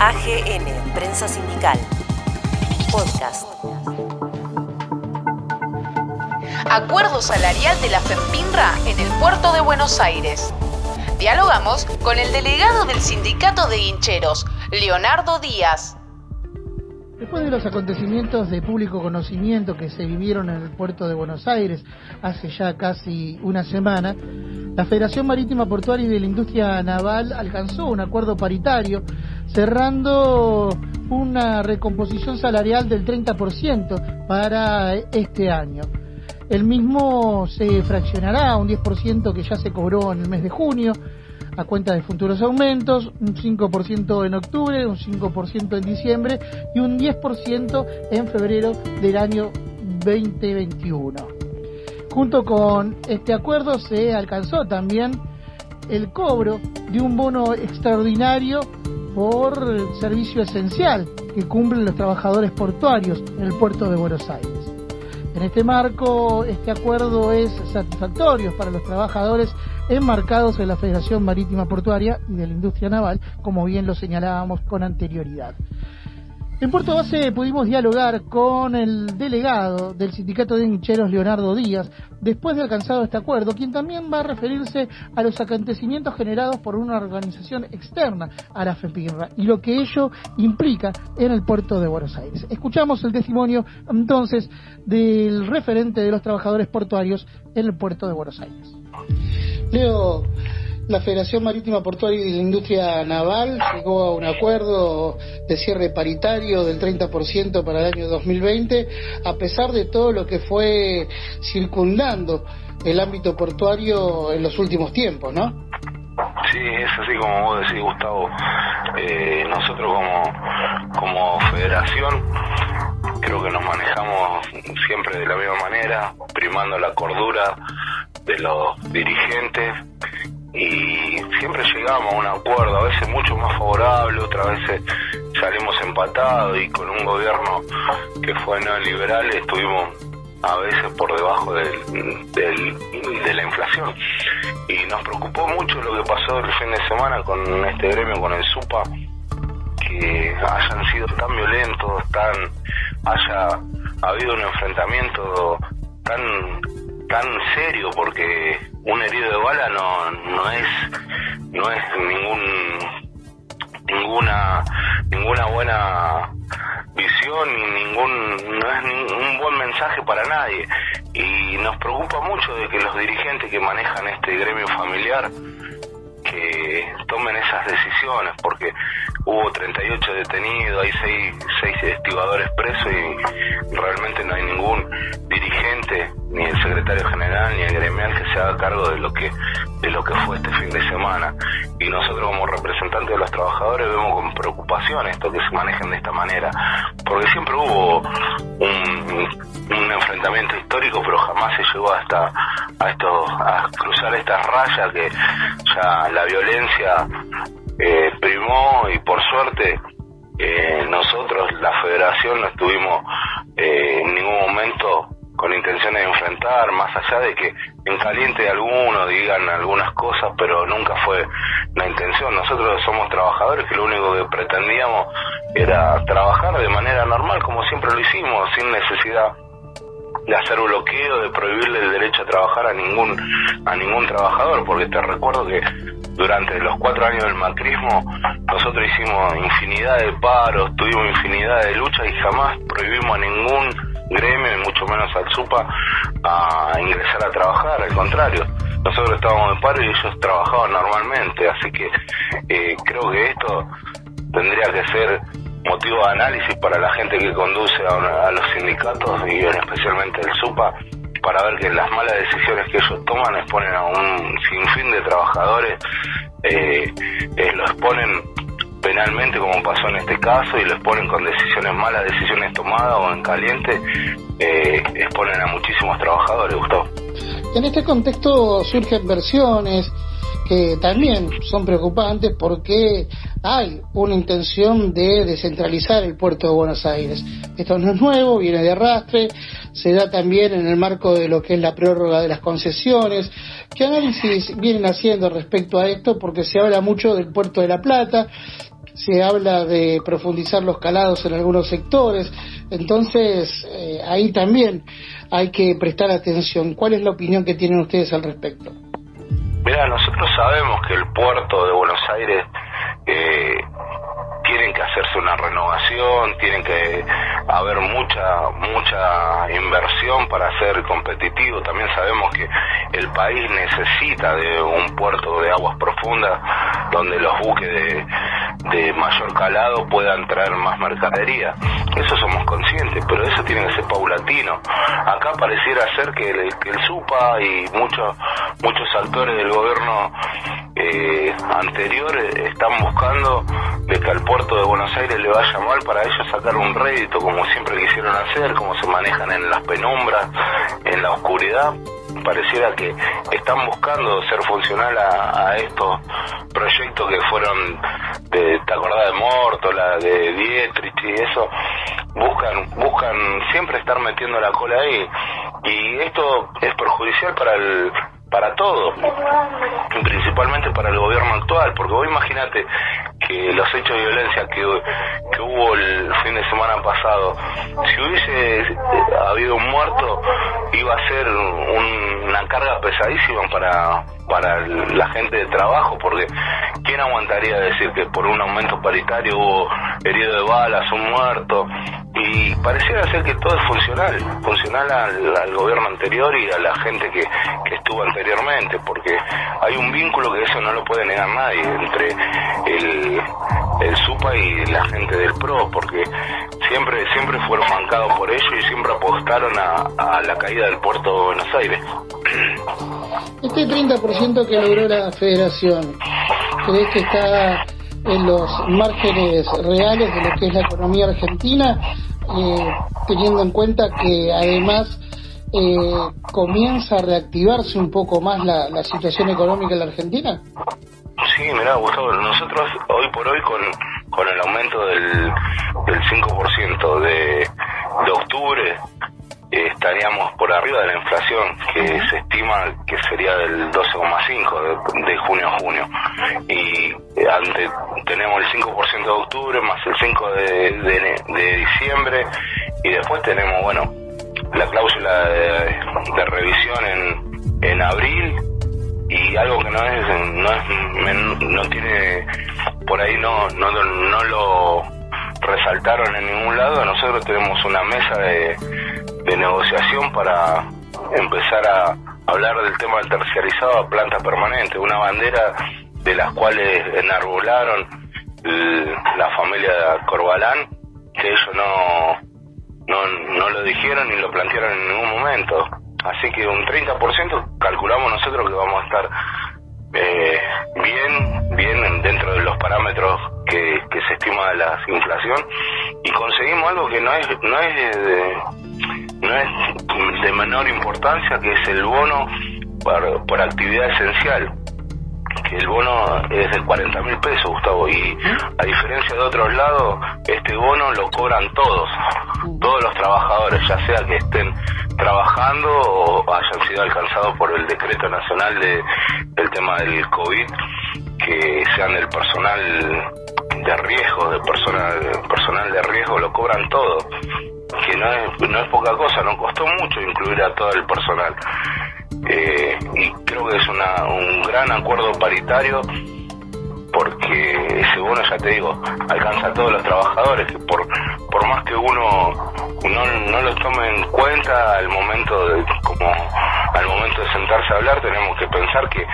AGN, Prensa Sindical. Podcast. Acuerdo salarial de la FEMPINRA en el puerto de Buenos Aires. Dialogamos con el delegado del sindicato de hincheros, Leonardo Díaz. Después de los acontecimientos de público conocimiento que se vivieron en el puerto de Buenos Aires hace ya casi una semana, la Federación Marítima Portuaria y de la Industria Naval alcanzó un acuerdo paritario cerrando una recomposición salarial del 30% para este año. El mismo se fraccionará a un 10% que ya se cobró en el mes de junio, a cuenta de futuros aumentos, un 5% en octubre, un 5% en diciembre y un 10% en febrero del año 2021. Junto con este acuerdo se alcanzó también el cobro de un bono extraordinario por servicio esencial que cumplen los trabajadores portuarios en el puerto de Buenos Aires. En este marco, este acuerdo es satisfactorio para los trabajadores enmarcados en la Federación Marítima Portuaria y de la Industria Naval, como bien lo señalábamos con anterioridad. En Puerto Base pudimos dialogar con el delegado del Sindicato de Hincheros, Leonardo Díaz, después de alcanzado este acuerdo, quien también va a referirse a los acontecimientos generados por una organización externa a la FEPIRRA y lo que ello implica en el puerto de Buenos Aires. Escuchamos el testimonio entonces del referente de los trabajadores portuarios en el puerto de Buenos Aires. Leo, la Federación Marítima Portuaria y la Industria Naval llegó a un acuerdo de cierre paritario del 30% para el año 2020, a pesar de todo lo que fue circundando el ámbito portuario en los últimos tiempos, ¿no? Sí, es así como vos decís, Gustavo. Eh, nosotros como, como federación creo que nos manejamos siempre de la misma manera, primando la cordura de los dirigentes y siempre llegamos a un acuerdo, a veces mucho más favorable, otras veces salimos empatados y con un gobierno que fue neoliberal estuvimos a veces por debajo del, de la inflación. Y nos preocupó mucho lo que pasó el fin de semana con este gremio, con el SUPA, que hayan sido tan violentos, tan haya habido un enfrentamiento tan tan serio porque un herido de bala no no es no es ningún ninguna ninguna buena visión ni ningún no es un buen mensaje para nadie. Y nos preocupa mucho de que los dirigentes que manejan este gremio familiar que tomen esas decisiones porque hubo 38 detenidos, hay 6, seis estibadores presos y realmente no hay ningún dirigente, ni el secretario general, ni el gremial que se haga cargo de lo que, de lo que fue este fin de semana. Y nosotros como representantes de los trabajadores vemos con preocupación esto que se manejen de esta manera, porque siempre hubo un, enfrentamiento histórico, pero jamás se llegó hasta a esto, a cruzar estas rayas que ya la violencia eh, primó y por suerte eh, nosotros, la federación, no estuvimos eh, en ningún momento con intenciones de enfrentar, más allá de que en caliente algunos digan algunas cosas, pero nunca fue la intención. Nosotros somos trabajadores que lo único que pretendíamos era trabajar de manera normal, como siempre lo hicimos, sin necesidad de hacer bloqueo, de prohibirle el derecho a trabajar a ningún a ningún trabajador, porque te recuerdo que durante los cuatro años del macrismo nosotros hicimos infinidad de paros, tuvimos infinidad de luchas y jamás prohibimos a ningún gremio, y mucho menos al SUPA, a ingresar a trabajar, al contrario. Nosotros estábamos en paro y ellos trabajaban normalmente, así que eh, creo que esto tendría que ser motivo de análisis para la gente que conduce a, los sindicatos y especialmente el SUPA para ver que las malas decisiones que ellos toman exponen a un sinfín de trabajadores, eh, eh, lo exponen penalmente como pasó en este caso y lo exponen con decisiones malas, decisiones tomadas o en caliente, eh, exponen a muchísimos trabajadores, Gustavo. En este contexto surgen versiones, que también son preocupantes porque hay una intención de descentralizar el puerto de Buenos Aires. Esto no es nuevo, viene de arrastre, se da también en el marco de lo que es la prórroga de las concesiones. ¿Qué análisis vienen haciendo respecto a esto? Porque se habla mucho del puerto de La Plata, se habla de profundizar los calados en algunos sectores, entonces eh, ahí también hay que prestar atención. ¿Cuál es la opinión que tienen ustedes al respecto? Mira, nosotros sabemos que el puerto de Buenos Aires eh, tienen que hacerse una renovación, tienen que haber mucha mucha inversión para ser competitivo. También sabemos que el país necesita de un puerto de aguas profundas donde los buques de, de mayor calado puedan traer más mercadería. Eso somos conscientes, pero eso tiene que ser paulatino. Acá pareciera ser que el, que el SUPA y muchos muchos actores del gobierno eh, anterior están buscando de que al puerto de Buenos Aires le vaya mal para ellos sacar un rédito como siempre quisieron hacer, como se manejan en las penumbras, en la oscuridad. Pareciera que están buscando ser funcional a, estos proyectos que fueron de, ¿te acordás de Mortola, de Dietrich y eso? Buscan, buscan siempre estar metiendo la cola ahí. Y esto es perjudicial para el para todo, principalmente para el gobierno actual, porque vos imagínate que los hechos de violencia que, que hubo el fin de semana pasado, si hubiese eh, habido un muerto, iba a ser una carga pesadísima para, para la gente de trabajo, porque ¿quién aguantaría decir que por un aumento paritario hubo herido de balas, un muerto? Y pareciera ser que todo es funcional, funcional al, gobierno anterior y a la gente que, que estuvo anteriormente, porque hay un vínculo que eso no lo puede negar nadie entre el, el SUPA y la gente del PRO, porque siempre siempre fueron mancados por ello y siempre apostaron a, a la caída del puerto de Buenos Aires. Este 30% que logró la federación, ¿crees que está en los márgenes reales de lo que es la economía argentina, eh, teniendo en cuenta que además eh, comienza a reactivarse un poco más la, la situación económica en la Argentina? Sí, mira, Gustavo, nosotros hoy por hoy con, con el aumento del, del 5% de, de octubre estaríamos por arriba de la inflación que se estima que sería del 12,5 de, de, junio a junio y ante tenemos el 5% de octubre más el 5 de, de, diciembre y después tenemos bueno la cláusula de, revisión en, en abril y algo que no es no es no tiene por ahí no no no lo resaltaron en ningún lado. Nosotros tenemos una mesa de de negociación para empezar a hablar del tema del terciarizado a planta permanente, una bandera de las cuales enarbolaron la familia Corbalán, que ellos no, no, no lo dijeron ni lo plantearon en ningún momento. Así que un 30% calculamos nosotros que vamos a estar eh, bien, bien dentro de los parámetros que, se estima de la inflación y conseguimos algo que no es, no es de, no es de menor importancia, que es el bono por, actividad esencial que el bono es de 40 mil pesos, Gustavo, y a diferencia de otros lados, este bono lo cobran todos, todos los trabajadores, ya sea que estén trabajando o hayan sido alcanzados por el decreto nacional de, del tema del COVID, que sean del personal de riesgo, de personal, personal de riesgo, lo cobran todo que no es, no es poca cosa, nos costó mucho incluir a todo el personal. Eh, y creo que es una, un gran acuerdo paritario porque ese bono, ya te digo, alcanza a todos los trabajadores, que por, por más que uno no, no los tome en cuenta al momento de, como al momento de sentarse a hablar, tenemos que pensar que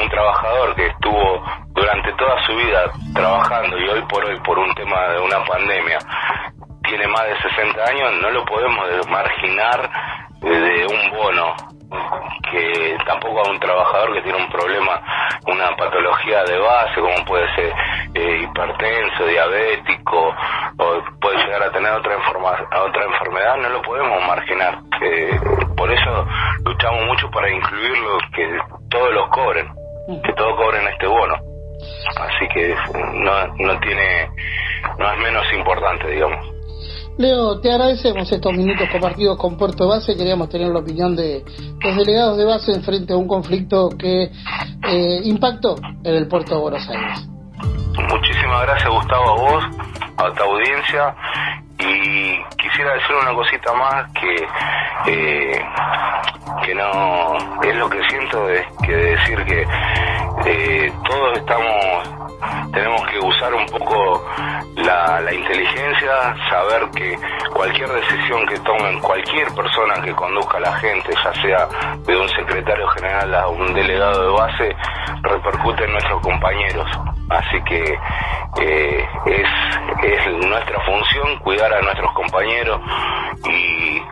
un trabajador que estuvo durante toda su vida trabajando y hoy por hoy por un tema de una pandemia tiene más de 60 años, no lo podemos marginar de un bono que tampoco a un trabajador que tiene un problema, una patología de base, como puede ser eh, hipertenso, diabético, o puede llegar a tener otra, otra enfermedad, no lo podemos marginar. Eh, por eso luchamos mucho para incluirlo, que todos los cobren, que todos cobren este bono. Así que no, no tiene, no es menos importante, digamos. Leo, te agradecemos estos minutos compartidos con Puerto Base. Queríamos tener la opinión de los delegados de base en frente a un conflicto que eh, impactó en el puerto de Buenos Aires. muchísimas gracias Gustavo a vos, a tu audiencia y quisiera decir una cosita más que eh, que no es lo que siento es que decir que eh, todos estamos un poco la, inteligencia, saber que cualquier decisión que tomen cualquier persona que conduzca a la gente, ya sea de un secretario general a un delegado de base, repercute en nuestros compañeros. Así que eh, es, es nuestra función cuidar a nuestros compañeros y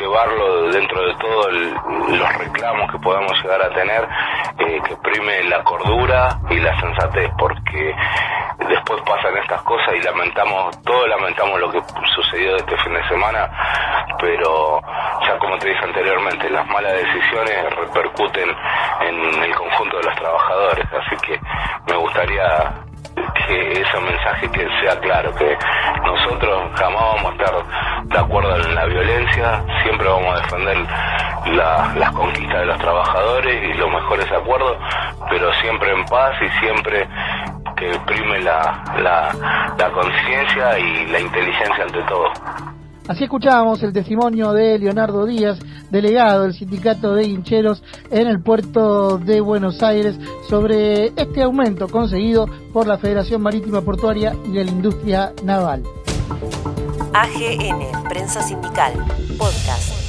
llevarlo dentro de todos los reclamos que podamos llegar a tener, eh, que prime la cordura y la sensatez, porque después pasan estas cosas y lamentamos, todos lamentamos lo que sucedió este fin de semana, pero ya como te dije anteriormente, las malas decisiones repercuten en el conjunto de los trabajadores, así que me gustaría que ese mensaje que sea claro, que nosotros jamás vamos a estar de acuerdo en la violencia, siempre vamos a defender las conquistas de los trabajadores y los mejores acuerdos, pero siempre en paz y siempre que prime la, la, la conciencia y la inteligencia ante todo. Así escuchábamos el testimonio de Leonardo Díaz, delegado del sindicato de hincheros en el puerto de Buenos Aires, sobre este aumento conseguido por la Federación Marítima Portuaria y de la Industria Naval. AGN, Prensa Sindical, Podcast.